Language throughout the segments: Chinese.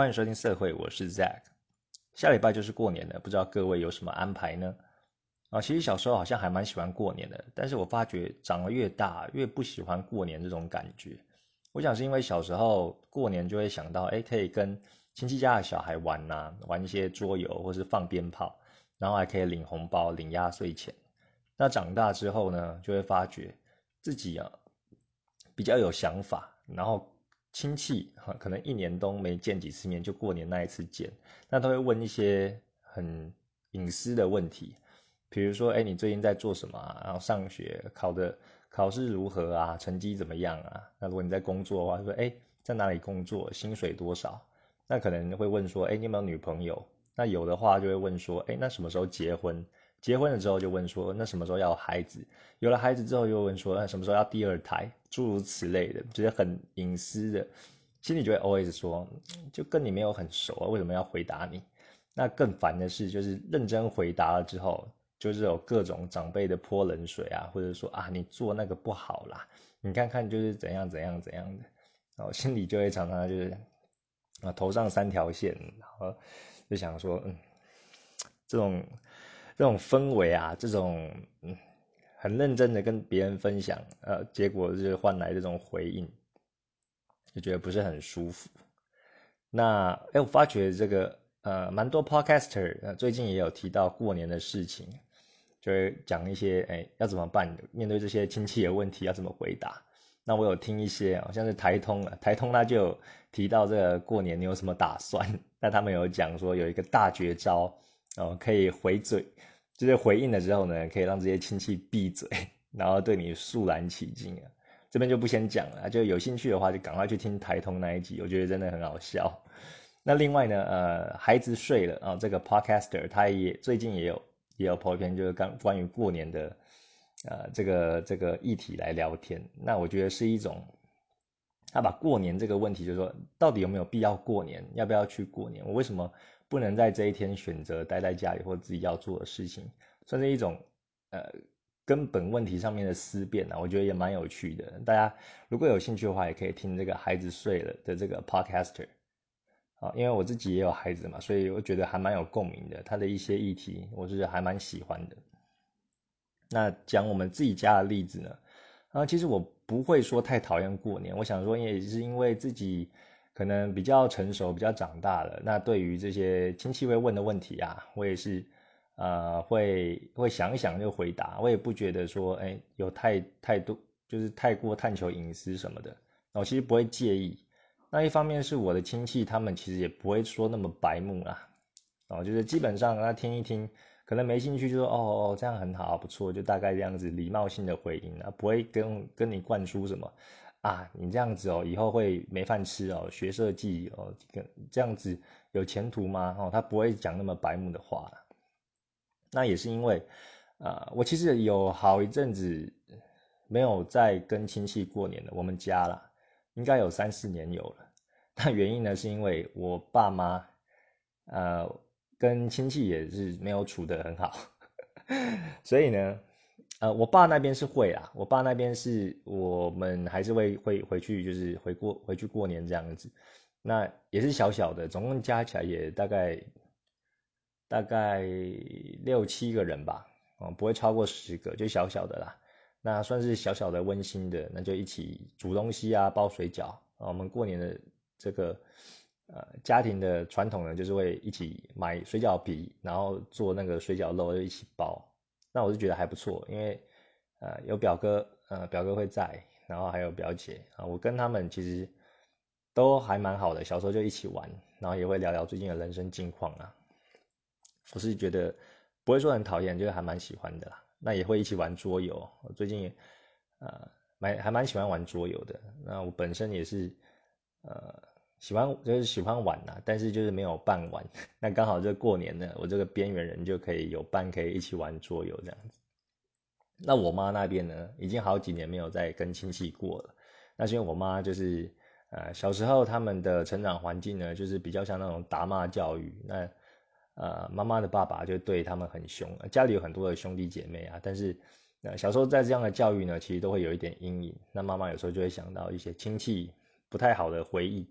欢迎收听社会，我是 Zack。下礼拜就是过年了，不知道各位有什么安排呢？啊，其实小时候好像还蛮喜欢过年的，但是我发觉长得越大，越不喜欢过年这种感觉。我想是因为小时候过年就会想到，哎，可以跟亲戚家的小孩玩呐，玩一些桌游或是放鞭炮，然后还可以领红包、领压岁钱。那长大之后呢，就会发觉自己啊比较有想法，然后。亲戚哈，可能一年都没见几次面，就过年那一次见，那他会问一些很隐私的问题，比如说，哎，你最近在做什么啊？然后上学考的考试如何啊？成绩怎么样啊？那如果你在工作的话，说，哎，在哪里工作？薪水多少？那可能会问说，哎，你有没有女朋友？那有的话就会问说，哎，那什么时候结婚？结婚了之后就问说，那什么时候要孩子？有了孩子之后又问说，那什么时候要第二胎？诸如此类的，觉得很隐私的，心里就会 always 说，就跟你没有很熟啊，为什么要回答你？那更烦的是，就是认真回答了之后，就是有各种长辈的泼冷水啊，或者说啊，你做那个不好啦，你看看就是怎样怎样怎样的，然后心里就会常常就是啊头上三条线，然后就想说，嗯，这种。这种氛围啊，这种，很认真的跟别人分享，呃，结果就是换来这种回应，就觉得不是很舒服。那哎，我发觉这个呃，蛮多 podcaster 呃，最近也有提到过年的事情，就会讲一些哎，要怎么办？面对这些亲戚的问题要怎么回答？那我有听一些，好像是台通啊，台通他就有提到这个过年你有什么打算？那他们有讲说有一个大绝招哦，可以回嘴。就是回应了之后呢，可以让这些亲戚闭嘴，然后对你肃然起敬啊。这边就不先讲了，就有兴趣的话就赶快去听台通那一集，我觉得真的很好笑。那另外呢，呃，孩子睡了啊，这个 podcaster 他也最近也有也有拍片，就是关关于过年的呃这个这个议题来聊天。那我觉得是一种，他把过年这个问题，就是说到底有没有必要过年，要不要去过年？我为什么？不能在这一天选择待在家里或自己要做的事情，算是一种呃根本问题上面的思辨啊，我觉得也蛮有趣的。大家如果有兴趣的话，也可以听这个孩子睡了的这个 podcaster 啊，因为我自己也有孩子嘛，所以我觉得还蛮有共鸣的。他的一些议题，我是还蛮喜欢的。那讲我们自己家的例子呢，啊，其实我不会说太讨厌过年，我想说也是因为自己。可能比较成熟，比较长大了。那对于这些亲戚会问的问题啊，我也是，呃，会会想一想就回答。我也不觉得说，哎，有太太多，就是太过探求隐私什么的。我其实不会介意。那一方面是我的亲戚，他们其实也不会说那么白目啦。哦，就是基本上他听一听，可能没兴趣就说，哦哦，这样很好，不错，就大概这样子礼貌性的回应啊，不会跟跟你灌输什么。啊，你这样子哦，以后会没饭吃哦。学设计哦，这样子有前途吗？哦，他不会讲那么白目的话。那也是因为，啊，我其实有好一阵子没有再跟亲戚过年了。我们家啦，应该有三四年有了。那原因呢，是因为我爸妈，呃，跟亲戚也是没有处得很好，所以呢。呃，我爸那边是会啊，我爸那边是我们还是会会回去，就是回过回去过年这样子，那也是小小的，总共加起来也大概大概六七个人吧，哦，不会超过十个，就小小的啦，那算是小小的温馨的，那就一起煮东西啊，包水饺啊，我们过年的这个呃家庭的传统呢，就是会一起买水饺皮，然后做那个水饺肉就一起包。那我就觉得还不错，因为，呃，有表哥，呃，表哥会在，然后还有表姐啊，我跟他们其实都还蛮好的，小时候就一起玩，然后也会聊聊最近的人生近况啊。我是觉得不会说很讨厌，就是还蛮喜欢的啦。那也会一起玩桌游，我最近，呃，蛮还蛮喜欢玩桌游的。那我本身也是，呃。喜欢就是喜欢玩呐，但是就是没有伴玩。那刚好这过年呢，我这个边缘人就可以有伴，可以一起玩桌游这样子。那我妈那边呢，已经好几年没有再跟亲戚过了。那是因为我妈就是呃小时候他们的成长环境呢，就是比较像那种打骂教育。那呃妈妈的爸爸就对他们很凶，家里有很多的兄弟姐妹啊，但是呃小时候在这样的教育呢，其实都会有一点阴影。那妈妈有时候就会想到一些亲戚不太好的回忆。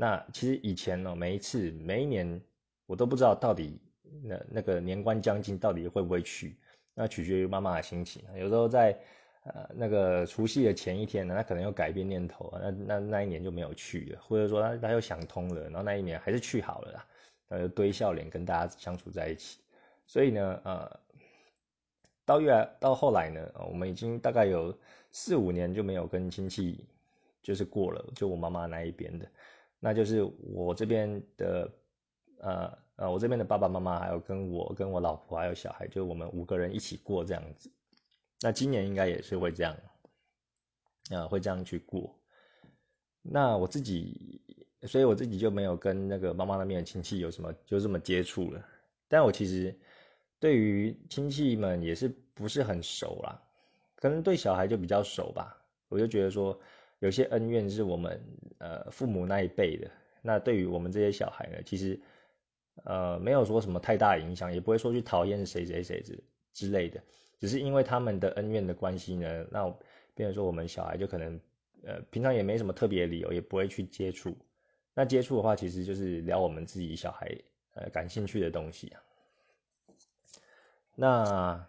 那其实以前呢，每一次每一年我都不知道到底那那个年关将近到底会不会去，那取决于妈妈的心情。有时候在呃那个除夕的前一天呢，她可能又改变念头，那那那一年就没有去了，或者说她她又想通了，然后那一年还是去好了啦，呃堆笑脸跟大家相处在一起。所以呢，呃，到越来到后来呢，我们已经大概有四五年就没有跟亲戚就是过了，就我妈妈那一边的。那就是我这边的，呃呃，我这边的爸爸妈妈，还有跟我跟我老婆还有小孩，就我们五个人一起过这样子。那今年应该也是会这样，啊，会这样去过。那我自己，所以我自己就没有跟那个妈妈那边的亲戚有什么就这么接触了。但我其实对于亲戚们也是不是很熟啦，可能对小孩就比较熟吧。我就觉得说。有些恩怨是我们呃父母那一辈的，那对于我们这些小孩呢，其实呃没有说什么太大影响，也不会说去讨厌谁谁谁之之类的，只是因为他们的恩怨的关系呢，那变成说我们小孩就可能呃平常也没什么特别理由，也不会去接触，那接触的话，其实就是聊我们自己小孩呃感兴趣的东西。那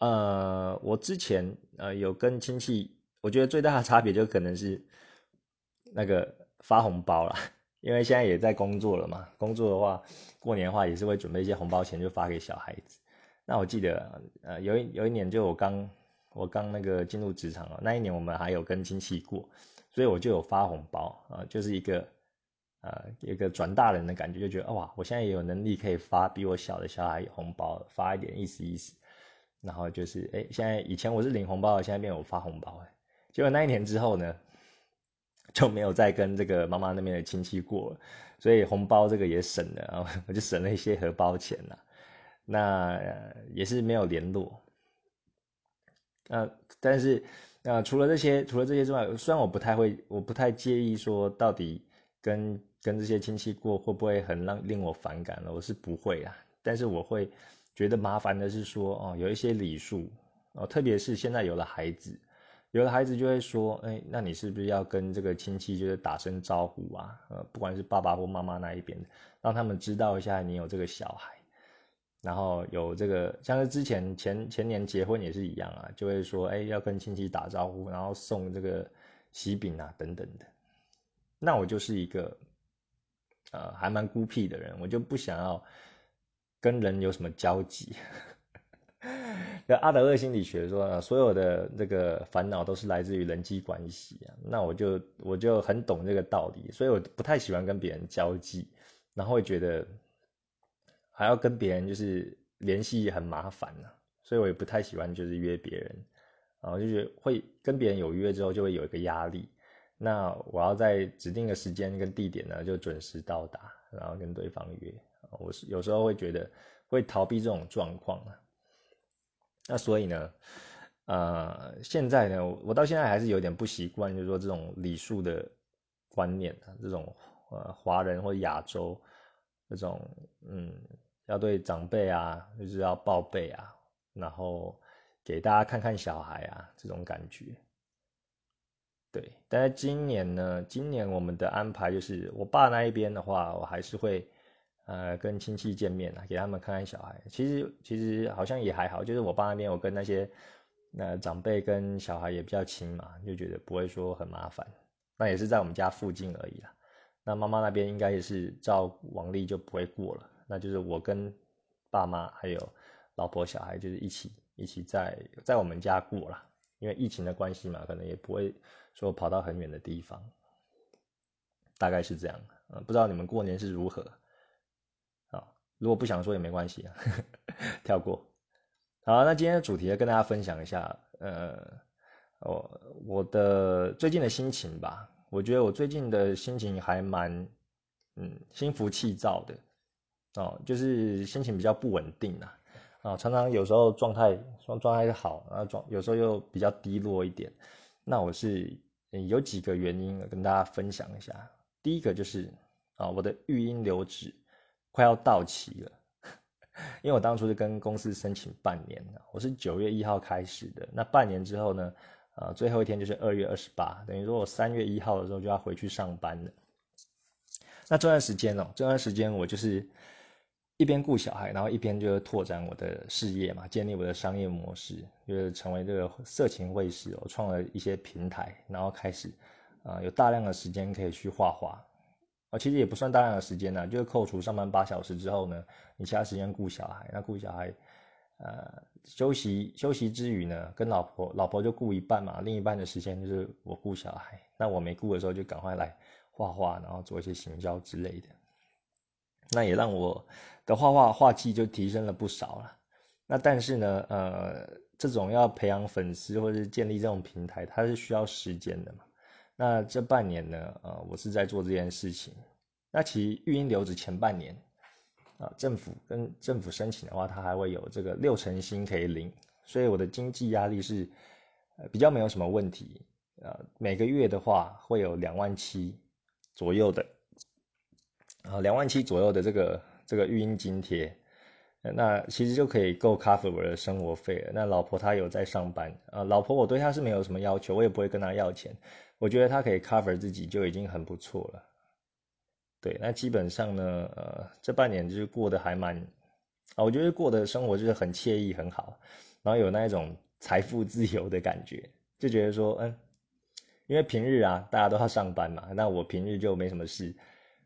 呃我之前呃有跟亲戚。我觉得最大的差别就可能是那个发红包啦，因为现在也在工作了嘛。工作的话，过年的话也是会准备一些红包钱，就发给小孩子。那我记得，呃，有一有一年就我刚我刚那个进入职场了，那一年我们还有跟亲戚过，所以我就有发红包啊，就是一个呃一个转大人的感觉，就觉得哇，我现在也有能力可以发比我小的小孩红包，发一点意思意思。然后就是，哎，现在以前我是领红包的，现在变我发红包哎。结果那一年之后呢，就没有再跟这个妈妈那边的亲戚过了，所以红包这个也省了啊，我就省了一些荷包钱了。那也是没有联络。呃，但是呃，除了这些，除了这些之外，虽然我不太会，我不太介意说到底跟跟这些亲戚过会不会很让令我反感了，我是不会啊。但是我会觉得麻烦的是说，哦，有一些礼数哦，特别是现在有了孩子。有的孩子就会说：“哎，那你是不是要跟这个亲戚就是打声招呼啊？呃，不管是爸爸或妈妈那一边，让他们知道一下你有这个小孩，然后有这个，像是之前前前年结婚也是一样啊，就会说：哎，要跟亲戚打招呼，然后送这个喜饼啊等等的。那我就是一个呃还蛮孤僻的人，我就不想要跟人有什么交集。”那阿德勒心理学说，所有的这个烦恼都是来自于人际关系啊。那我就我就很懂这个道理，所以我不太喜欢跟别人交际，然后会觉得还要跟别人就是联系很麻烦呢，所以我也不太喜欢就是约别人，然后就觉得会跟别人有约之后就会有一个压力。那我要在指定的时间跟地点呢就准时到达，然后跟对方约。我是有时候会觉得会逃避这种状况啊。那所以呢，呃，现在呢，我到现在还是有点不习惯，就是说这种礼数的观念啊，这种呃华人或亚洲这种嗯，要对长辈啊，就是要报备啊，然后给大家看看小孩啊，这种感觉。对，但是今年呢，今年我们的安排就是我爸那一边的话，我还是会。呃，跟亲戚见面啊，给他们看看小孩。其实其实好像也还好，就是我爸那边，我跟那些那长辈跟小孩也比较亲嘛，就觉得不会说很麻烦。那也是在我们家附近而已啦。那妈妈那边应该也是照往例就不会过了。那就是我跟爸妈还有老婆小孩，就是一起一起在在我们家过了。因为疫情的关系嘛，可能也不会说跑到很远的地方。大概是这样。嗯，不知道你们过年是如何。如果不想说也没关系，跳过。好，那今天的主题跟大家分享一下，呃，我我的最近的心情吧。我觉得我最近的心情还蛮，嗯，心浮气躁的，哦，就是心情比较不稳定啊，啊，常常有时候状态状状态好，然后状有时候又比较低落一点。那我是有几个原因跟大家分享一下。第一个就是啊，我的育婴留职。快要到期了，因为我当初是跟公司申请半年的，我是九月一号开始的，那半年之后呢，呃，最后一天就是二月二十八，等于说我三月一号的时候就要回去上班了。那这段时间哦，这段时间我就是一边顾小孩，然后一边就是拓展我的事业嘛，建立我的商业模式，就是成为这个色情卫士哦，创了一些平台，然后开始啊有大量的时间可以去画画。啊，其实也不算大量的时间呢，就是扣除上班八小时之后呢，你其他时间顾小孩，那顾小孩，呃，休息休息之余呢，跟老婆老婆就顾一半嘛，另一半的时间就是我顾小孩，那我没顾的时候就赶快来画画，然后做一些行销之类的，那也让我的画画画技就提升了不少了。那但是呢，呃，这种要培养粉丝或者建立这种平台，它是需要时间的嘛。那这半年呢，呃，我是在做这件事情。那其实育婴留职前半年，啊，政府跟政府申请的话，它还会有这个六成薪可以领，所以我的经济压力是，呃，比较没有什么问题。呃，每个月的话会有两万七左右的，啊，两万七左右的这个这个育婴津贴，那其实就可以够 cover 我的生活费了。那老婆她有在上班，啊，老婆我对她是没有什么要求，我也不会跟她要钱。我觉得他可以 cover 自己就已经很不错了，对，那基本上呢，呃，这半年就是过得还蛮，啊，我觉得过的生活就是很惬意很好，然后有那一种财富自由的感觉，就觉得说，嗯，因为平日啊大家都要上班嘛，那我平日就没什么事，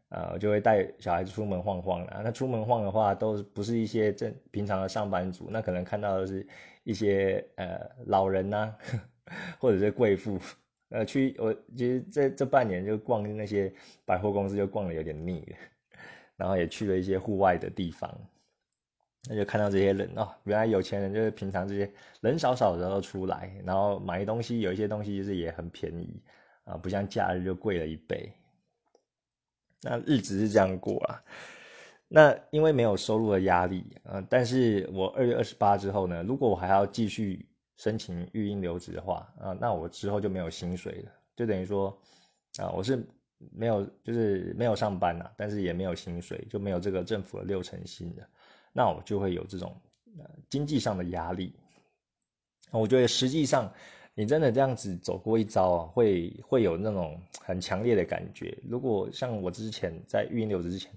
呃，就会带小孩子出门晃晃啦。那出门晃的话，都不是一些正平常的上班族，那可能看到的是一些呃老人呐，或者是贵妇。呃，去我其实这这半年就逛那些百货公司，就逛的有点腻了，然后也去了一些户外的地方，那就看到这些人哦，原来有钱人就是平常这些人少少的时候出来，然后买东西，有一些东西就是也很便宜啊，不像假日就贵了一倍，那日子是这样过啊。那因为没有收入的压力啊，但是我二月二十八之后呢，如果我还要继续。申请育婴留职的话，啊，那我之后就没有薪水了，就等于说，啊，我是没有，就是没有上班呐，但是也没有薪水，就没有这个政府的六成薪的，那我就会有这种呃经济上的压力。我觉得实际上你真的这样子走过一遭啊，会会有那种很强烈的感觉。如果像我之前在育婴留之前，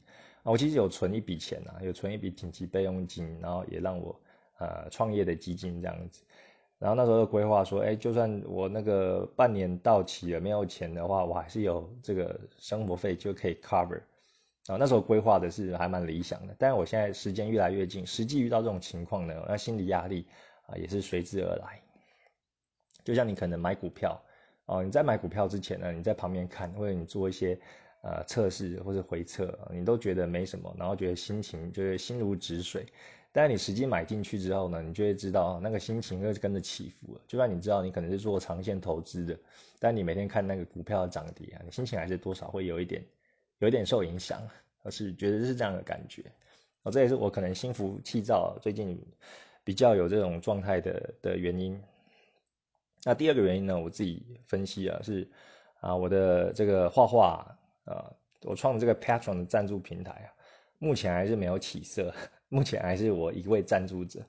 啊，我其实有存一笔钱啊，有存一笔紧急备用金，然后也让我呃创业的基金这样子。然后那时候规划说，哎，就算我那个半年到期了没有钱的话，我还是有这个生活费就可以 cover。啊，那时候规划的是还蛮理想的。但是我现在时间越来越近，实际遇到这种情况呢，那心理压力啊也是随之而来。就像你可能买股票，哦，你在买股票之前呢，你在旁边看，或者你做一些呃测试或者回测，你都觉得没什么，然后觉得心情就是心如止水。但你实际买进去之后呢，你就会知道那个心情会跟着起伏了。就算你知道你可能是做长线投资的，但你每天看那个股票的涨跌啊，你心情还是多少会有一点，有一点受影响。而是觉得是这样的感觉。哦，这也是我可能心浮气躁，最近比较有这种状态的的原因。那第二个原因呢，我自己分析啊，是啊，我的这个画画啊，我创的这个 Patron 的赞助平台啊，目前还是没有起色。目前还是我一位赞助者，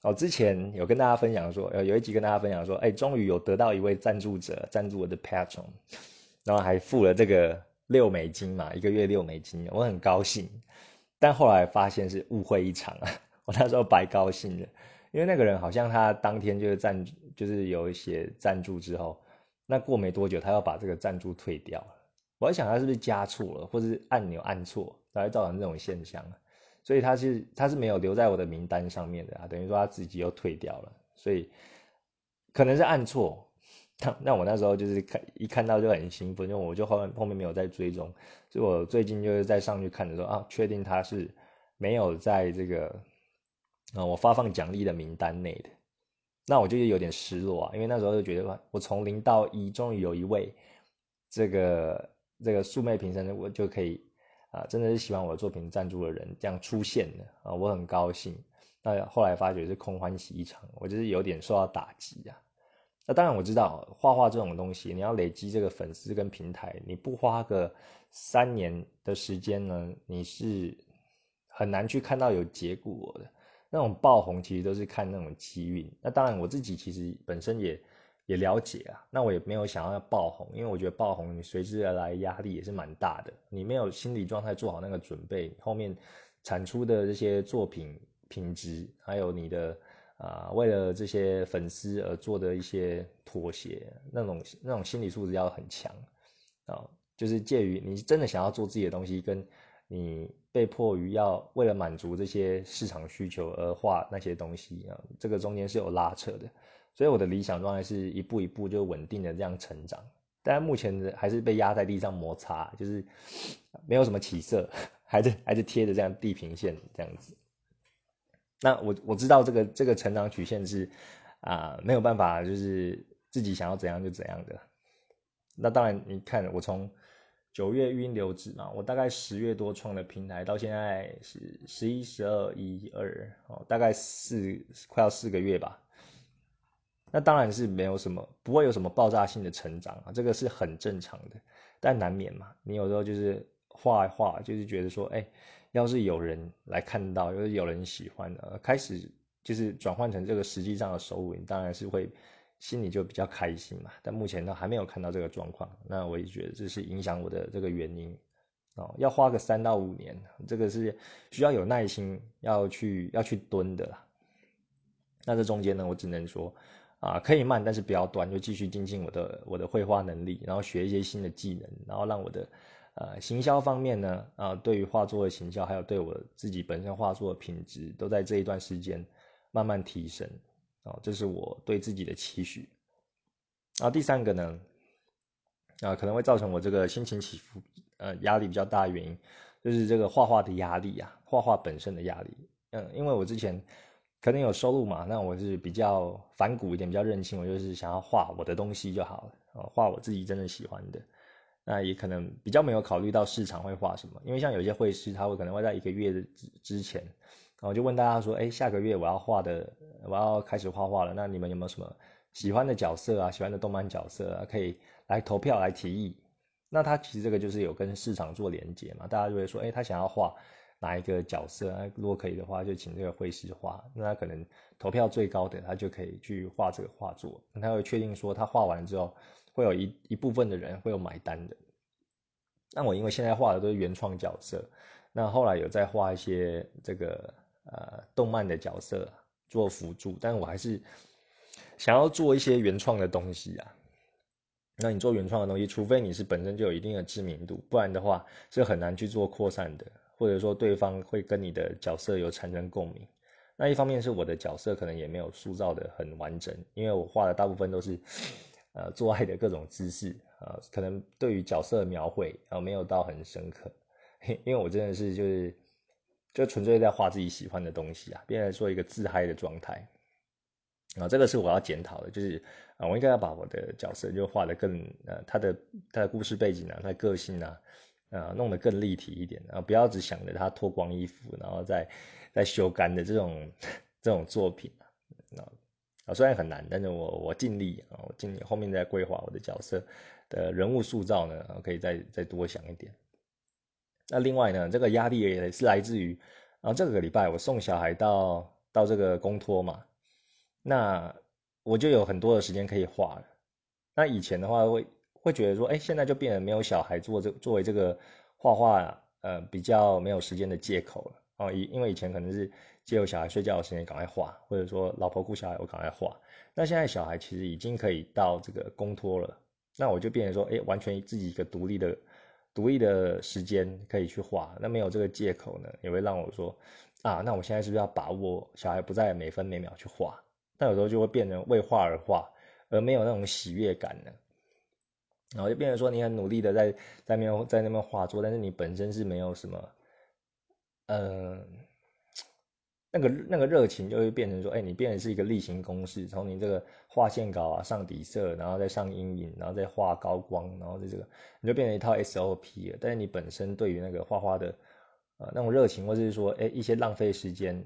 哦，之前有跟大家分享说，有一集跟大家分享说，哎，终于有得到一位赞助者赞助我的 Patron，然后还付了这个六美金嘛，一个月六美金，我很高兴，但后来发现是误会一场啊，我那时候白高兴了，因为那个人好像他当天就是赞助，就是有一些赞助之后，那过没多久他要把这个赞助退掉了，我在想他是不是加错了，或是按钮按错，才会造成这种现象所以他是他是没有留在我的名单上面的啊，等于说他自己又退掉了，所以可能是按错。那那我那时候就是看一看到就很兴奋，因为我就后后面没有再追踪，所以我最近就是在上去看的时候啊，确定他是没有在这个啊我发放奖励的名单内的，那我就有点失落啊，因为那时候就觉得我从零到一，终于有一位这个这个素昧平生的，我就可以。啊，真的是喜欢我的作品赞助的人这样出现的啊，我很高兴。那后来发觉是空欢喜一场，我就是有点受到打击啊。那当然我知道画画这种东西，你要累积这个粉丝跟平台，你不花个三年的时间呢，你是很难去看到有结果的。那种爆红其实都是看那种机运。那当然我自己其实本身也也了解啊。那我也没有想要爆红，因为我觉得爆红你随之而来压力也是蛮大的。你没有心理状态做好那个准备，后面产出的这些作品品质，还有你的啊为了这些粉丝而做的一些妥协，那种那种心理素质要很强啊。就是介于你真的想要做自己的东西，跟你被迫于要为了满足这些市场需求而画那些东西啊，这个中间是有拉扯的。所以我的理想状态是一步一步就稳定的这样成长，但目前的还是被压在地上摩擦，就是没有什么起色，还是还是贴着这样地平线这样子。那我我知道这个这个成长曲线是啊没有办法，就是自己想要怎样就怎样的。那当然，你看我从。九月预留职嘛，我大概十月多创的平台，到现在是十一、十二、一、二哦，大概四快要四个月吧。那当然是没有什么，不会有什么爆炸性的成长啊，这个是很正常的。但难免嘛，你有时候就是画一画，就是觉得说，哎，要是有人来看到，要是有人喜欢的，开始就是转换成这个实际上的收入，你当然是会。心里就比较开心嘛，但目前呢还没有看到这个状况，那我也觉得这是影响我的这个原因哦，要花个三到五年，这个是需要有耐心要去要去蹲的啦。那这中间呢，我只能说啊，可以慢，但是不要断，就继续精进我的我的绘画能力，然后学一些新的技能，然后让我的呃行销方面呢啊，对于画作的行销，还有对我自己本身画作的品质，都在这一段时间慢慢提升。哦，这是我对自己的期许。然后第三个呢，啊，可能会造成我这个心情起伏，呃，压力比较大的原因，就是这个画画的压力啊，画画本身的压力。嗯，因为我之前可能有收入嘛，那我是比较反骨一点，比较任性，我就是想要画我的东西就好了，啊，画我自己真的喜欢的。那也可能比较没有考虑到市场会画什么，因为像有些绘师，他会可能会在一个月之之前。我就问大家说，哎，下个月我要画的，我要开始画画了。那你们有没有什么喜欢的角色啊？喜欢的动漫角色啊？可以来投票来提议。那他其实这个就是有跟市场做连接嘛？大家就会说，哎，他想要画哪一个角色？如果可以的话，就请这个绘师画。那他可能投票最高的，他就可以去画这个画作。他会确定说，他画完之后，会有一一部分的人会有买单的。那我因为现在画的都是原创角色，那后来有在画一些这个。呃，动漫的角色做辅助，但我还是想要做一些原创的东西啊。那你做原创的东西，除非你是本身就有一定的知名度，不然的话是很难去做扩散的，或者说对方会跟你的角色有产生共鸣。那一方面是我的角色可能也没有塑造的很完整，因为我画的大部分都是呃做爱的各种姿势呃，可能对于角色的描绘啊没有到很深刻，因为我真的是就是。就纯粹在画自己喜欢的东西啊，变成说一个自嗨的状态啊，这个是我要检讨的，就是啊，我应该要把我的角色就画的更呃，他的他的故事背景啊，他的个性啊，啊，弄得更立体一点啊，不要只想着他脱光衣服然后再再修干的这种这种作品啊啊，虽然很难，但是我我尽力啊，我尽力后面再规划我的角色的人物塑造呢，可以再再多想一点。那另外呢，这个压力也是来自于，啊，这个礼拜我送小孩到到这个公托嘛，那我就有很多的时间可以画了。那以前的话会会觉得说，哎，现在就变得没有小孩做这作为这个画画，呃，比较没有时间的借口了。哦，以因为以前可能是借由小孩睡觉的时间赶快画，或者说老婆顾小孩我赶快画。那现在小孩其实已经可以到这个公托了，那我就变成说，哎，完全自己一个独立的。独立的时间可以去画，那没有这个借口呢，也会让我说啊，那我现在是不是要把握小孩不在每分每秒去画？但有时候就会变成为画而画，而没有那种喜悦感呢。然后就变成说你很努力的在在那边在那边画作，但是你本身是没有什么，嗯。那个那个热情就会变成说，哎，你变成是一个例行公事，从你这个画线稿啊、上底色，然后再上阴影，然后再画高光，然后在这个你就变成一套 SOP 了。但是你本身对于那个画画的呃那种热情，或者是说，哎，一些浪费时间，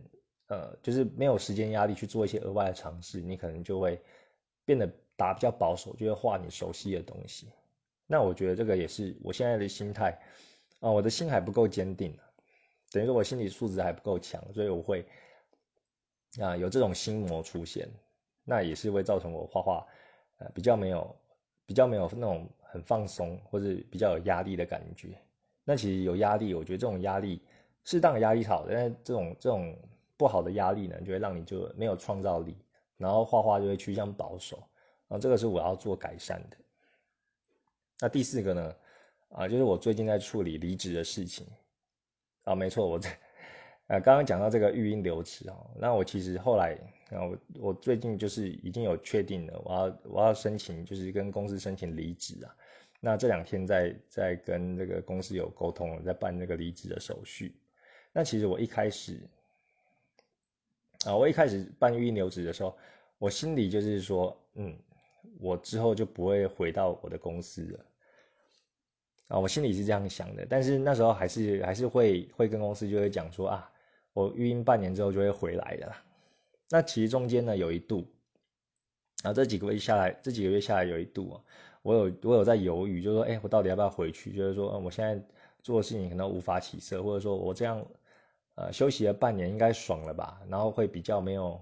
呃，就是没有时间压力去做一些额外的尝试，你可能就会变得打比较保守，就会画你熟悉的东西。那我觉得这个也是我现在的心态啊，我的心还不够坚定。等于说我心理素质还不够强，所以我会啊有这种心魔出现，那也是会造成我画画呃比较没有比较没有那种很放松或者比较有压力的感觉。那其实有压力，我觉得这种压力适当的压力好，但是这种这种不好的压力呢，就会让你就没有创造力，然后画画就会趋向保守，然后这个是我要做改善的。那第四个呢，啊，就是我最近在处理离职的事情。啊，没错，我这，呃，刚刚讲到这个育婴留职哦，那我其实后来，啊，我我最近就是已经有确定了，我要我要申请，就是跟公司申请离职啊。那这两天在在跟这个公司有沟通，在办那个离职的手续。那其实我一开始，啊，我一开始办育婴留职的时候，我心里就是说，嗯，我之后就不会回到我的公司了。啊，我心里是这样想的，但是那时候还是还是会会跟公司就会讲说啊，我育婴半年之后就会回来的啦。那其实中间呢有一度，啊，这几个月下来，这几个月下来有一度啊，我有我有在犹豫，就是说，哎，我到底要不要回去？就是说，嗯我现在做的事情可能无法起色，或者说我这样，呃，休息了半年应该爽了吧？然后会比较没有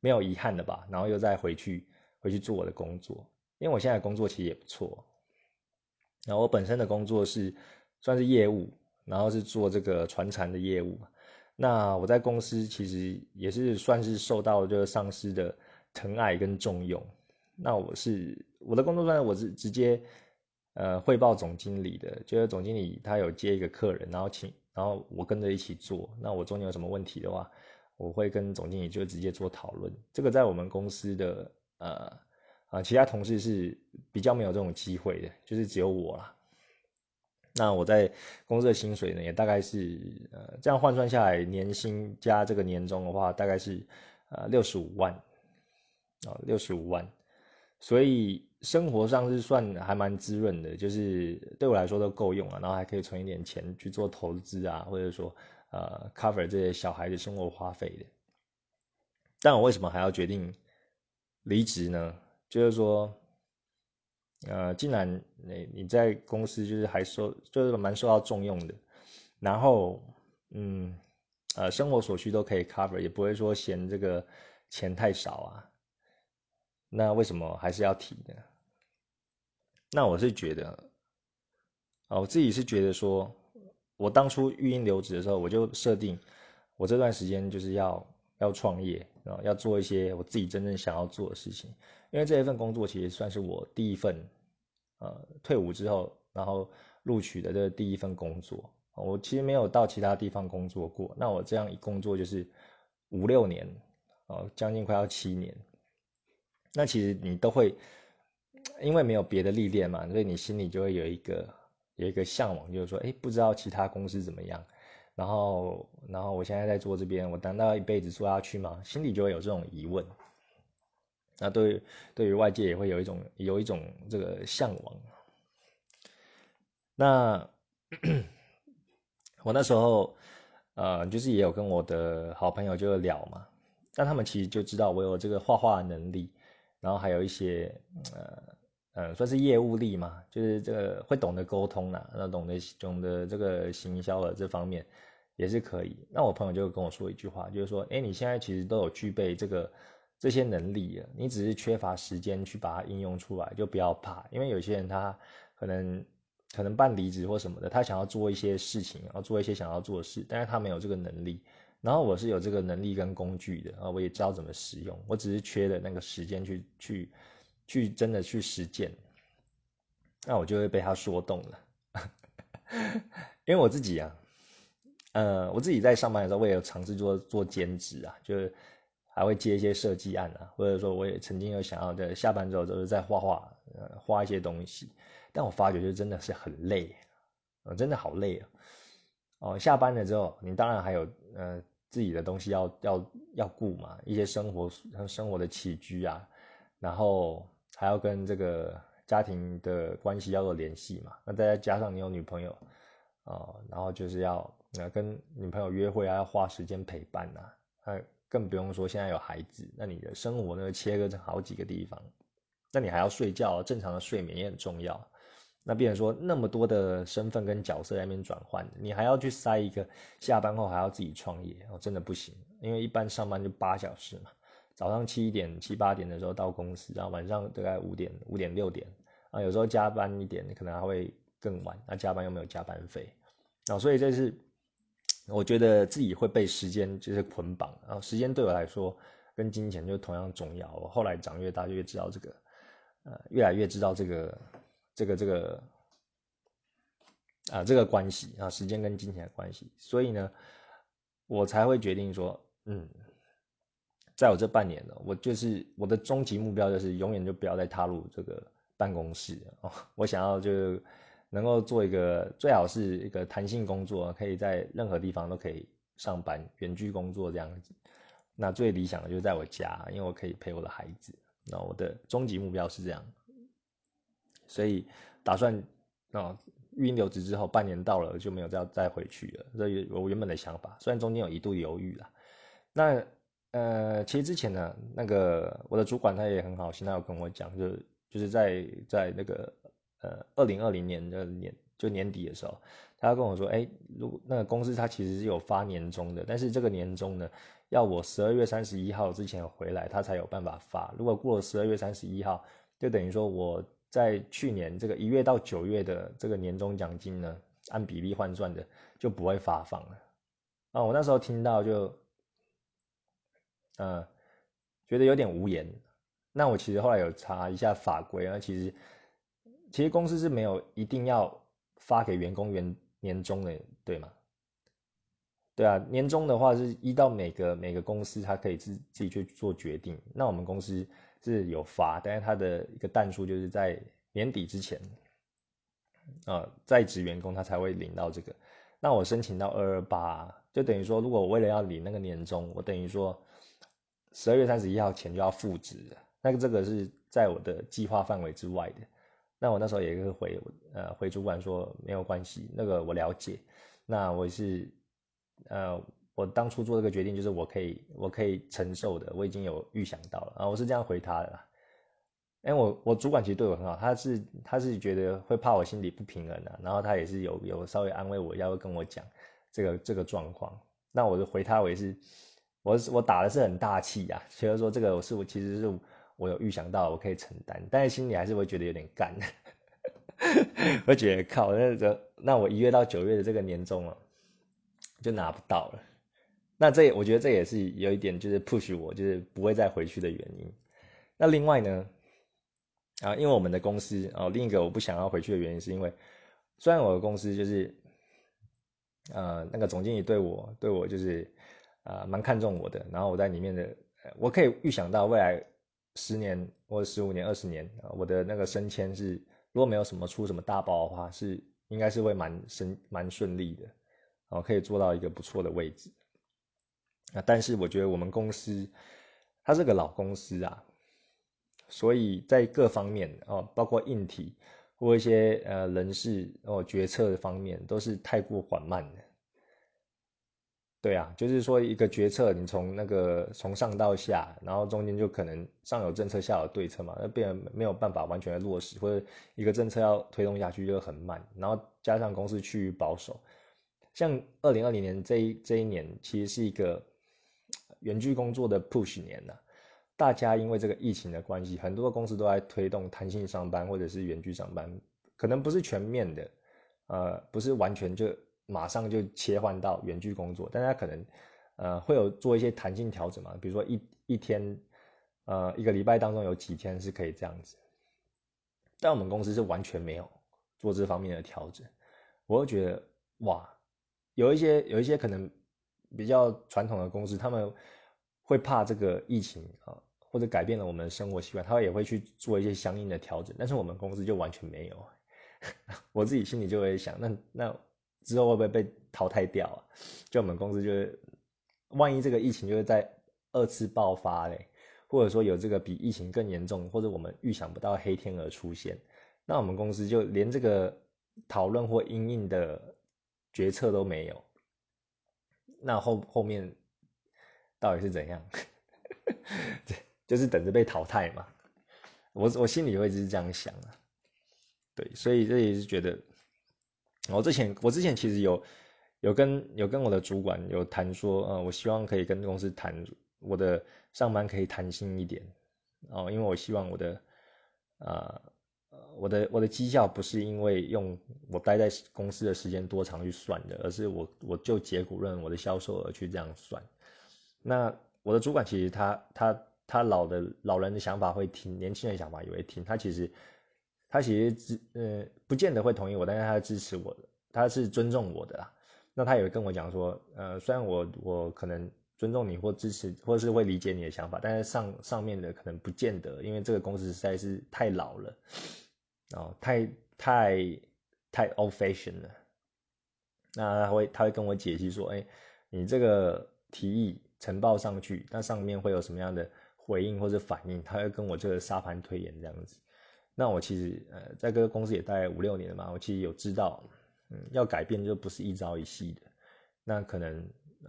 没有遗憾的吧？然后又再回去回去做我的工作，因为我现在工作其实也不错。然后我本身的工作是算是业务，然后是做这个传承的业务。那我在公司其实也是算是受到这个上司的疼爱跟重用。那我是我的工作上，我是直接呃汇报总经理的，就是总经理他有接一个客人，然后请然后我跟着一起做。那我中间有什么问题的话，我会跟总经理就直接做讨论。这个在我们公司的呃。啊，其他同事是比较没有这种机会的，就是只有我啦。那我在公司的薪水呢，也大概是呃，这样换算下来，年薪加这个年终的话，大概是呃六十五万啊，六十五万。所以生活上是算还蛮滋润的，就是对我来说都够用啊，然后还可以存一点钱去做投资啊，或者说呃 cover 这些小孩的生活花费的。但我为什么还要决定离职呢？就是说，呃，既然你你在公司就是还受就是蛮受到重用的，然后嗯呃生活所需都可以 cover，也不会说嫌这个钱太少啊，那为什么还是要提呢？那我是觉得，啊我自己是觉得说，我当初育婴留职的时候，我就设定我这段时间就是要要创业啊，要做一些我自己真正想要做的事情。因为这一份工作其实算是我第一份，呃，退伍之后然后录取的这第一份工作。我其实没有到其他地方工作过，那我这样一工作就是五六年，哦，将近快要七年。那其实你都会，因为没有别的历练嘛，所以你心里就会有一个有一个向往，就是说，哎，不知道其他公司怎么样。然后，然后我现在在做这边，我难道一辈子做下去吗？心里就会有这种疑问。那对对于外界也会有一种有一种这个向往。那 我那时候呃，就是也有跟我的好朋友就聊嘛，但他们其实就知道我有这个画画能力，然后还有一些呃呃算是业务力嘛，就是这个会懂得沟通啦，那懂得懂得这个行销的这方面也是可以。那我朋友就跟我说一句话，就是说，哎，你现在其实都有具备这个。这些能力了，你只是缺乏时间去把它应用出来，就不要怕，因为有些人他可能可能办离职或什么的，他想要做一些事情，要做一些想要做的事，但是他没有这个能力。然后我是有这个能力跟工具的啊，我也知道怎么使用，我只是缺的那个时间去去去真的去实践，那我就会被他说动了。因为我自己啊，呃，我自己在上班的时候，我也有尝试做做兼职啊，就是。还会接一些设计案啊，或者说我也曾经有想要在下班之后就是在画画，呃，画一些东西。但我发觉就真的是很累，呃，真的好累啊。哦，下班了之后，你当然还有呃自己的东西要要要顾嘛，一些生活生活的起居啊，然后还要跟这个家庭的关系要做联系嘛。那再加上你有女朋友啊，然后就是要呃跟女朋友约会啊，要花时间陪伴呐，还。更不用说现在有孩子，那你的生活呢切割成好几个地方，那你还要睡觉，正常的睡眠也很重要。那变成说那么多的身份跟角色在那边转换，你还要去塞一个下班后还要自己创业，哦，真的不行。因为一般上班就八小时嘛，早上七点七八点的时候到公司，然后晚上大概五点五点六点啊，有时候加班一点，可能还会更晚。那加班又没有加班费，啊，所以这是我觉得自己会被时间就是捆绑，然后时间对我来说跟金钱就同样重要。我后来长越大就越知道这个，呃，越来越知道这个这个这个。啊，这个关系啊，时间跟金钱的关系，所以呢，我才会决定说，嗯，在我这半年呢，我就是我的终极目标就是永远就不要再踏入这个办公室哦，我想要就能够做一个最好是一个弹性工作，可以在任何地方都可以上班，远距工作这样子。那最理想的就是在我家，因为我可以陪我的孩子。那我的终极目标是这样，所以打算啊。预音留职之后，半年到了就没有再再回去了。这我原本的想法，虽然中间有一度犹豫了。那呃，其实之前呢，那个我的主管他也很好心，他有跟我讲，就就是在在那个呃二零二零年的年就年底的时候，他跟我说，哎，如果那个公司他其实是有发年终的，但是这个年终呢，要我十二月三十一号之前回来，他才有办法发。如果过了十二月三十一号，就等于说我。在去年这个一月到九月的这个年终奖金呢，按比例换算的就不会发放了。啊，我那时候听到就，呃，觉得有点无言。那我其实后来有查一下法规啊，其实其实公司是没有一定要发给员工员年终的，对吗？对啊，年终的话是依到每个每个公司，他可以自自己去做决定。那我们公司。是有发，但是他的一个弹数就是在年底之前，啊，在职员工他才会领到这个。那我申请到二二八，就等于说，如果我为了要领那个年终，我等于说十二月三十一号前就要复职了。那个这个是在我的计划范围之外的。那我那时候也是回呃回主管说没有关系，那个我了解。那我是呃。我当初做这个决定，就是我可以，我可以承受的，我已经有预想到了啊，我是这样回他的啦。哎，我我主管其实对我很好，他是他是觉得会怕我心里不平衡的，然后他也是有有稍微安慰我，要跟我讲这个这个状况。那我就回他，我也是，我我打的是很大气呀，所以说这个我是我其实是我有预想到，我可以承担，但是心里还是会觉得有点干，我觉得靠，那这那我一月到九月的这个年终了，就拿不到了。那这我觉得这也是有一点，就是 push 我，就是不会再回去的原因。那另外呢，啊，因为我们的公司哦，另一个我不想要回去的原因，是因为虽然我的公司就是，呃，那个总经理对我对我就是啊蛮看重我的，然后我在里面的，我可以预想到未来十年或者十五年、二十年啊，我的那个升迁是如果没有什么出什么大包的话，是应该是会蛮顺蛮顺利的，哦，可以做到一个不错的位置。啊，但是我觉得我们公司，它是个老公司啊，所以在各方面哦，包括硬体或一些呃人事哦决策方面，都是太过缓慢的。对啊，就是说一个决策，你从那个从上到下，然后中间就可能上有政策，下有对策嘛，那变没有办法完全的落实，或者一个政策要推动下去就很慢，然后加上公司趋于保守，像二零二零年这一这一年，其实是一个。远距工作的 push 年呢，大家因为这个疫情的关系，很多公司都在推动弹性上班或者是远距上班，可能不是全面的，呃，不是完全就马上就切换到远距工作，但家可能呃会有做一些弹性调整嘛，比如说一一天，呃一个礼拜当中有几天是可以这样子，但我们公司是完全没有做这方面的调整，我就觉得哇，有一些有一些可能。比较传统的公司，他们会怕这个疫情啊，或者改变了我们的生活习惯，他也会去做一些相应的调整。但是我们公司就完全没有，我自己心里就会想，那那之后会不会被淘汰掉啊？就我们公司就是，万一这个疫情就是在二次爆发嘞，或者说有这个比疫情更严重，或者我们预想不到黑天鹅出现，那我们公司就连这个讨论或应应的决策都没有。那后后面到底是怎样？对，就是等着被淘汰嘛。我我心里会是这样想啊。对，所以这也是觉得，我之前我之前其实有有跟有跟我的主管有谈说，呃，我希望可以跟公司谈我的上班可以弹性一点哦，因为我希望我的呃我的我的绩效不是因为用我待在公司的时间多长去算的，而是我我就结果论我的销售额去这样算。那我的主管其实他他他老的老人的想法会听，年轻人想法也会听。他其实他其实支呃不见得会同意我，但是他支持我的，他是尊重我的啦。那他也会跟我讲说，呃，虽然我我可能尊重你或支持，或者是会理解你的想法，但是上上面的可能不见得，因为这个公司实在是太老了，哦，太太太 old fashion 了。那他会他会跟我解析说，哎，你这个提议呈报上去，那上面会有什么样的回应或者反应？他会跟我这个沙盘推演这样子。那我其实呃在这个公司也待五六年了嘛，我其实有知道。嗯，要改变就不是一朝一夕的，那可能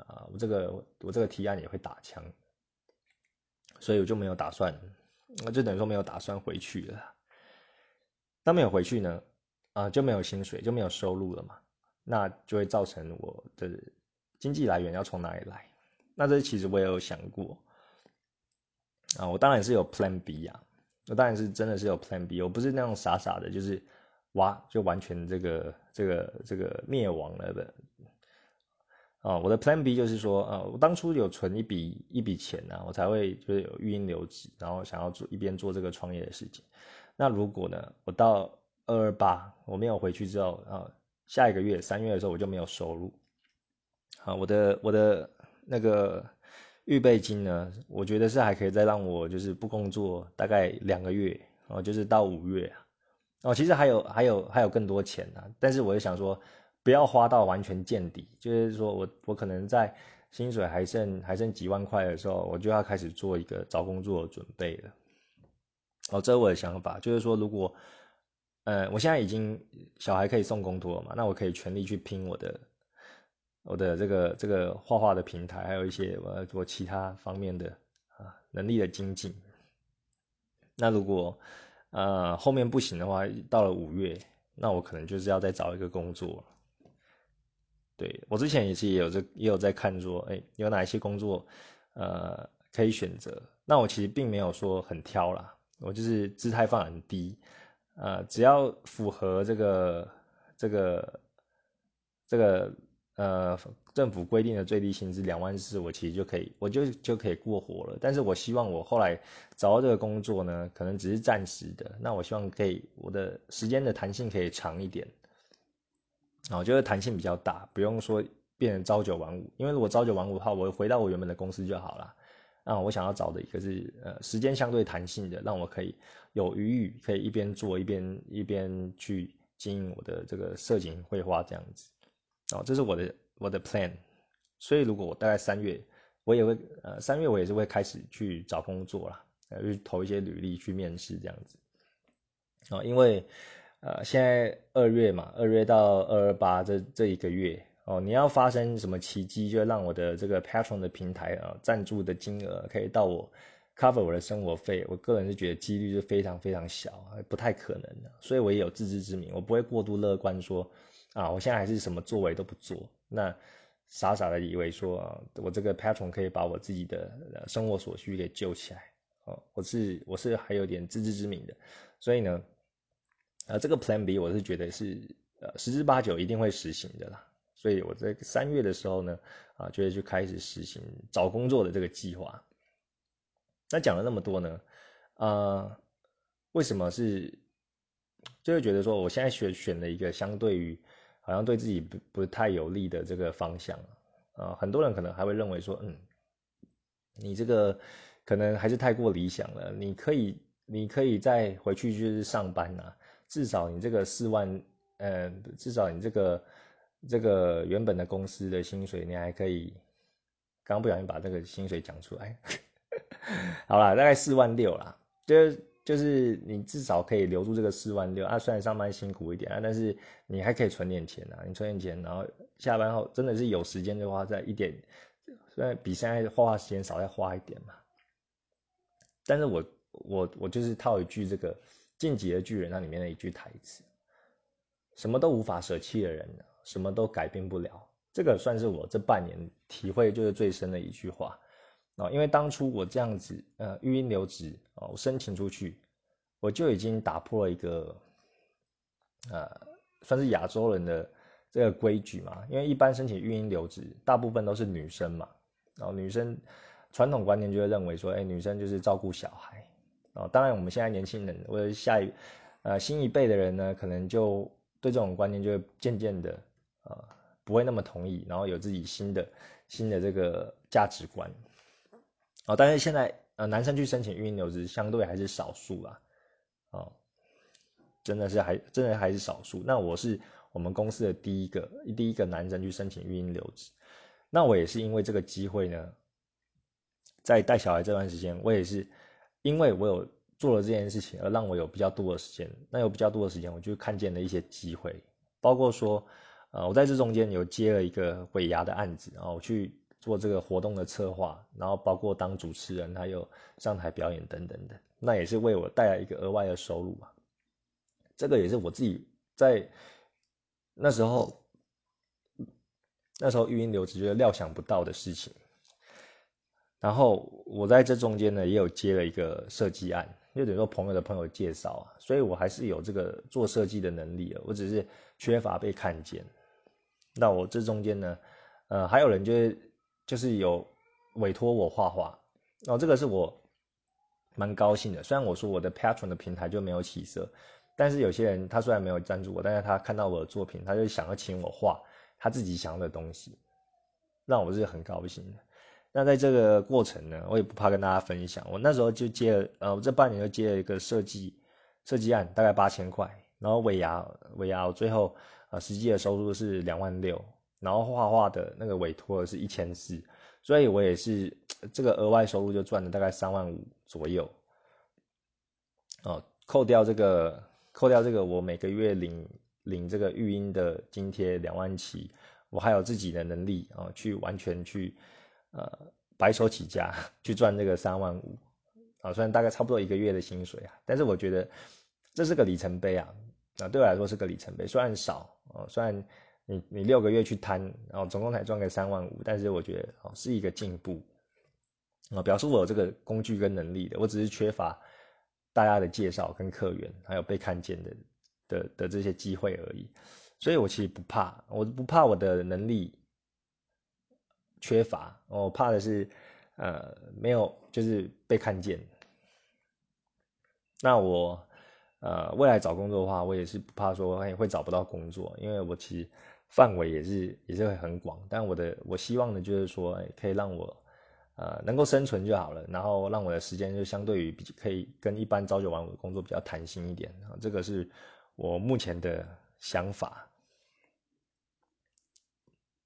啊，我这个我这个提案也会打枪，所以我就没有打算，那就等于说没有打算回去了。那没有回去呢，啊，就没有薪水，就没有收入了嘛，那就会造成我的经济来源要从哪里来？那这其实我也有想过，啊，我当然是有 Plan B 呀，我当然是真的是有 Plan B，我不是那种傻傻的，就是。哇，就完全这个这个这个灭亡了的啊！我的 Plan B 就是说，呃，我当初有存一笔一笔钱呢，我才会就是有育婴留职，然后想要做一边做这个创业的事情。那如果呢，我到二二八我没有回去之后啊，下一个月三月的时候我就没有收入啊，我的我的那个预备金呢，我觉得是还可以再让我就是不工作大概两个月哦，就是到五月啊。哦，其实还有还有还有更多钱呢，但是我就想说，不要花到完全见底，就是说我我可能在薪水还剩还剩几万块的时候，我就要开始做一个找工作的准备了。哦，这是我的想法，就是说如果，呃，我现在已经小孩可以送工作了嘛，那我可以全力去拼我的我的这个这个画画的平台，还有一些我我其他方面的啊能力的精进。那如果呃，后面不行的话，到了五月，那我可能就是要再找一个工作。对我之前也是也有这也有在看说，哎，有哪一些工作，呃，可以选择。那我其实并没有说很挑啦，我就是姿态放很低，呃，只要符合这个这个这个呃。政府规定的最低薪资两万四，我其实就可以，我就就可以过活了。但是我希望我后来找到这个工作呢，可能只是暂时的。那我希望可以我的时间的弹性可以长一点，啊，就是弹性比较大，不用说变成朝九晚五。因为如果朝九晚五的话，我回到我原本的公司就好了。那，我想要找的一个是呃时间相对弹性的，让我可以有余裕，可以一边做一边一边去经营我的这个摄影绘画这样子。哦，这是我的。我的 plan，所以如果我大概三月，我也会呃三月我也是会开始去找工作啦，呃去投一些履历去面试这样子，哦，因为呃现在二月嘛，二月到二二八这这一个月哦，你要发生什么奇迹，就让我的这个 Patron 的平台啊赞助的金额可以到我 cover 我的生活费，我个人是觉得几率是非常非常小，不太可能的，所以我也有自知之明，我不会过度乐观说啊我现在还是什么作为都不做。那傻傻的以为说，我这个 Patron 可以把我自己的生活所需给救起来哦，我是我是还有点自知之明的，所以呢，啊，这个 Plan B 我是觉得是呃十之八九一定会实行的啦，所以我在三月的时候呢，啊，就会去开始实行找工作的这个计划。那讲了那么多呢，啊，为什么是就会觉得说，我现在选选了一个相对于。好像对自己不不太有利的这个方向啊，很多人可能还会认为说，嗯，你这个可能还是太过理想了。你可以，你可以再回去就是上班呐，至少你这个四万，呃，至少你这个这个原本的公司的薪水，你还可以。刚不小心把这个薪水讲出来，好啦，大概四万六啦，就是。就是你至少可以留住这个四万六啊，虽然上班辛苦一点啊，但是你还可以存点钱啊。你存点钱，然后下班后真的是有时间的话，再一点，虽然比现在画画时间少，再花一点嘛。但是我我我就是套一句这个《晋级的巨人》那里面的一句台词：什么都无法舍弃的人，什么都改变不了。这个算是我这半年体会就是最深的一句话。啊，因为当初我这样子呃育婴留职哦，我申请出去，我就已经打破了一个呃算是亚洲人的这个规矩嘛，因为一般申请育婴留职，大部分都是女生嘛，然后女生传统观念就会认为说，哎，女生就是照顾小孩，哦，当然我们现在年轻人或者下一呃新一辈的人呢，可能就对这种观念就会渐渐的呃不会那么同意，然后有自己新的新的这个价值观。哦，但是现在呃，男生去申请育婴留职相对还是少数啦，哦，真的是还真的还是少数。那我是我们公司的第一个第一个男生去申请育婴留职，那我也是因为这个机会呢，在带小孩这段时间，我也是因为我有做了这件事情，而让我有比较多的时间。那有比较多的时间，我就看见了一些机会，包括说，呃，我在这中间有接了一个尾牙的案子，然后我去。做这个活动的策划，然后包括当主持人，还有上台表演等等的，那也是为我带来一个额外的收入嘛。这个也是我自己在那时候那时候育婴留职觉得料想不到的事情。然后我在这中间呢，也有接了一个设计案，就等于说朋友的朋友介绍啊，所以我还是有这个做设计的能力啊，我只是缺乏被看见。那我这中间呢，呃，还有人就是。就是有委托我画画，哦，这个是我蛮高兴的。虽然我说我的 Patron 的平台就没有起色，但是有些人他虽然没有赞助我，但是他看到我的作品，他就想要请我画他自己想要的东西，让我是很高兴的。那在这个过程呢，我也不怕跟大家分享，我那时候就接了，呃，我这半年就接了一个设计设计案，大概八千块，然后尾牙尾牙，我最后呃实际的收入是两万六。然后画画的那个委托是一千四，所以我也是这个额外收入就赚了大概三万五左右。哦，扣掉这个，扣掉这个，我每个月领领这个育婴的津贴两万七，我还有自己的能力啊，去完全去呃白手起家去赚这个三万五啊，虽然大概差不多一个月的薪水啊，但是我觉得这是个里程碑啊，啊对我来说是个里程碑，虽然少啊，虽然。你你六个月去摊，然后总共才赚个三万五，但是我觉得哦是一个进步，啊表示我有这个工具跟能力的，我只是缺乏大家的介绍跟客源，还有被看见的的的这些机会而已，所以我其实不怕，我不怕我的能力缺乏，我怕的是呃没有就是被看见。那我呃未来找工作的话，我也是不怕说会找不到工作，因为我其实。范围也是也是会很广，但我的我希望的就是说，可以让我，呃，能够生存就好了，然后让我的时间就相对于比可以跟一般朝九晚五的工作比较弹性一点，这个是我目前的想法，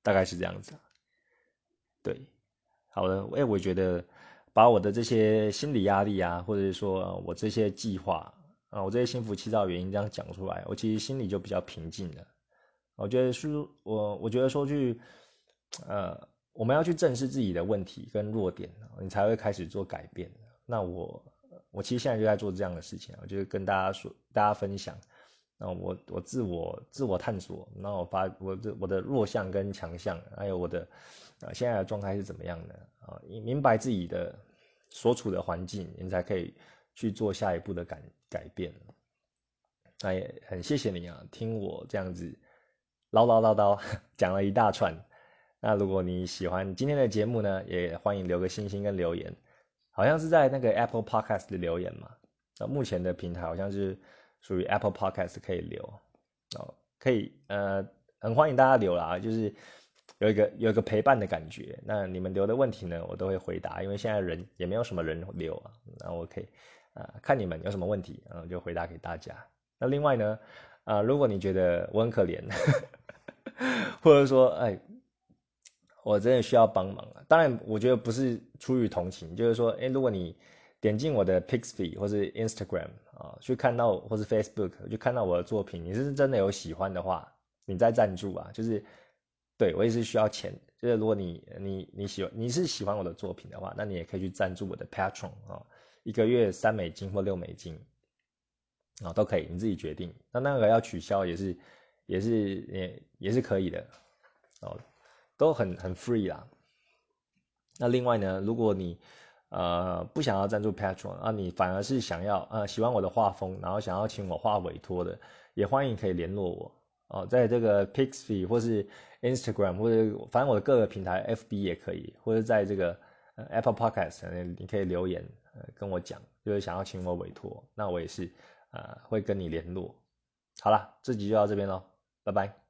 大概是这样子。对，好的，哎，我觉得把我的这些心理压力啊，或者是说我这些计划啊，我这些心浮气躁原因这样讲出来，我其实心里就比较平静了。我觉得是，我我觉得说去，呃，我们要去正视自己的问题跟弱点，你才会开始做改变。那我我其实现在就在做这样的事情，我就跟大家说，大家分享。那我我自我自我探索，那我发我的我的弱项跟强项，还有我的啊现在的状态是怎么样的啊？明白自己的所处的环境，你才可以去做下一步的改改变。那也很谢谢你啊，听我这样子。唠唠叨叨讲了一大串，那如果你喜欢今天的节目呢，也欢迎留个星星跟留言，好像是在那个 Apple Podcast 的留言嘛。那目前的平台好像是属于 Apple Podcast 可以留哦，可以呃，很欢迎大家留啦，就是有一个有一个陪伴的感觉。那你们留的问题呢，我都会回答，因为现在人也没有什么人留啊，那我可以啊看你们有什么问题，嗯，就回答给大家。那另外呢，啊，如果你觉得我很可怜。或者说，哎，我真的需要帮忙啊！当然，我觉得不是出于同情，就是说，哎，如果你点进我的 Pixby 或是 Instagram 啊，去看到或是 Facebook 去看到我的作品，你是真的有喜欢的话，你再赞助啊，就是对我也是需要钱。就是如果你你你喜欢你是喜欢我的作品的话，那你也可以去赞助我的 Patron 啊，一个月三美金或六美金啊都可以，你自己决定。那那个要取消也是。也是也也是可以的，哦，都很很 free 啦。那另外呢，如果你呃不想要赞助 Patron 啊，你反而是想要呃喜欢我的画风，然后想要请我画委托的，也欢迎可以联络我哦，在这个 Pixie 或是 Instagram 或者反正我的各个平台 FB 也可以，或者在这个 Apple Podcast 你可以留言呃跟我讲，就是想要请我委托，那我也是呃会跟你联络。好了，这集就到这边喽，拜拜。